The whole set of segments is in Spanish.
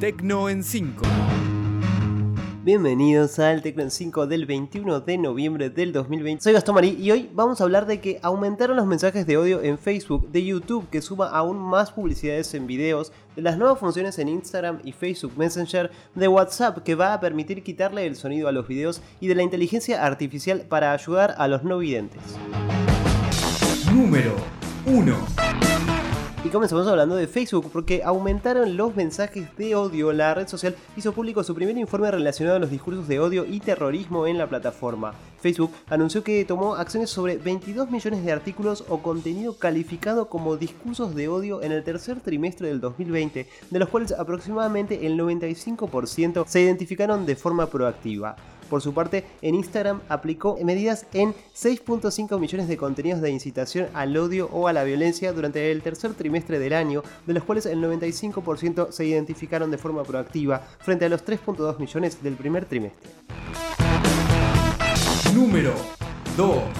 Tecno en 5. Bienvenidos al Tecno en 5 del 21 de noviembre del 2020. Soy Gastón Marí y hoy vamos a hablar de que aumentaron los mensajes de odio en Facebook, de YouTube que suma aún más publicidades en videos, de las nuevas funciones en Instagram y Facebook Messenger, de WhatsApp que va a permitir quitarle el sonido a los videos y de la inteligencia artificial para ayudar a los no videntes. Número 1. Y comenzamos hablando de Facebook porque aumentaron los mensajes de odio. La red social hizo público su primer informe relacionado a los discursos de odio y terrorismo en la plataforma. Facebook anunció que tomó acciones sobre 22 millones de artículos o contenido calificado como discursos de odio en el tercer trimestre del 2020, de los cuales aproximadamente el 95% se identificaron de forma proactiva. Por su parte, en Instagram aplicó medidas en 6.5 millones de contenidos de incitación al odio o a la violencia durante el tercer trimestre del año, de los cuales el 95% se identificaron de forma proactiva, frente a los 3.2 millones del primer trimestre. Número 2.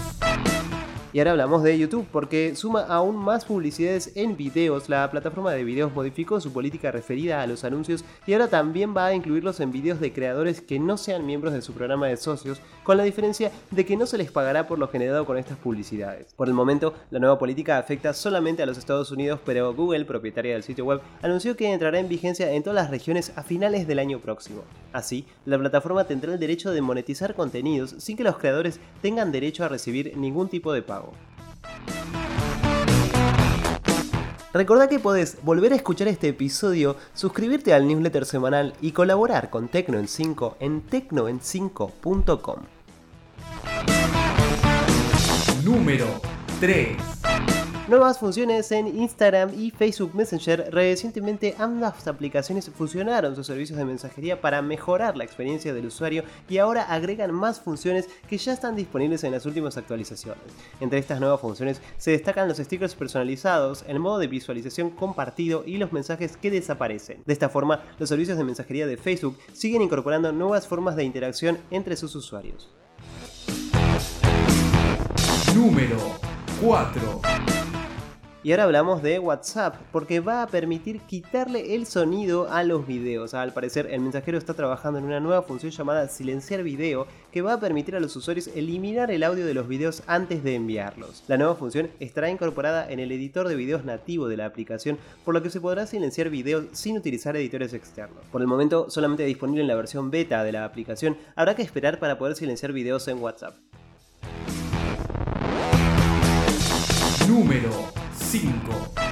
Y ahora hablamos de YouTube porque suma aún más publicidades en videos. La plataforma de videos modificó su política referida a los anuncios y ahora también va a incluirlos en videos de creadores que no sean miembros de su programa de socios, con la diferencia de que no se les pagará por lo generado con estas publicidades. Por el momento, la nueva política afecta solamente a los Estados Unidos, pero Google, propietaria del sitio web, anunció que entrará en vigencia en todas las regiones a finales del año próximo. Así, la plataforma tendrá el derecho de monetizar contenidos sin que los creadores tengan derecho a recibir ningún tipo de pago. Recordá que podés volver a escuchar este episodio, suscribirte al newsletter semanal y colaborar con Tecno en 5 en tecnoen5.com. Número 3. Nuevas funciones en Instagram y Facebook Messenger. Recientemente ambas aplicaciones fusionaron sus servicios de mensajería para mejorar la experiencia del usuario y ahora agregan más funciones que ya están disponibles en las últimas actualizaciones. Entre estas nuevas funciones se destacan los stickers personalizados, el modo de visualización compartido y los mensajes que desaparecen. De esta forma, los servicios de mensajería de Facebook siguen incorporando nuevas formas de interacción entre sus usuarios. Número 4. Y ahora hablamos de WhatsApp, porque va a permitir quitarle el sonido a los videos. Al parecer, el mensajero está trabajando en una nueva función llamada silenciar video, que va a permitir a los usuarios eliminar el audio de los videos antes de enviarlos. La nueva función estará incorporada en el editor de videos nativo de la aplicación, por lo que se podrá silenciar videos sin utilizar editores externos. Por el momento, solamente disponible en la versión beta de la aplicación, habrá que esperar para poder silenciar videos en WhatsApp. Número 5.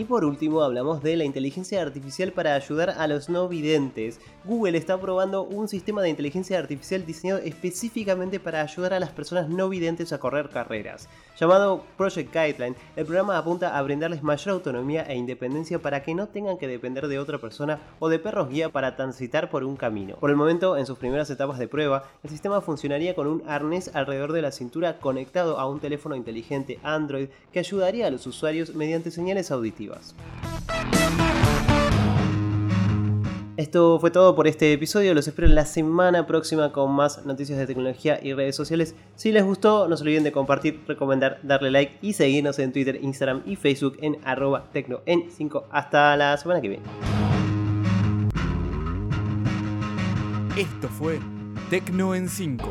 Y por último hablamos de la inteligencia artificial para ayudar a los no videntes. Google está probando un sistema de inteligencia artificial diseñado específicamente para ayudar a las personas no videntes a correr carreras. Llamado Project Guideline, el programa apunta a brindarles mayor autonomía e independencia para que no tengan que depender de otra persona o de perros guía para transitar por un camino. Por el momento, en sus primeras etapas de prueba, el sistema funcionaría con un arnés alrededor de la cintura conectado a un teléfono inteligente Android que ayudaría a los usuarios mediante señales auditivas. Esto fue todo por este episodio, los espero la semana próxima con más noticias de tecnología y redes sociales. Si les gustó, no se olviden de compartir, recomendar, darle like y seguirnos en Twitter, Instagram y Facebook en arroba tecno en 5. Hasta la semana que viene. Esto fue Tecno en 5.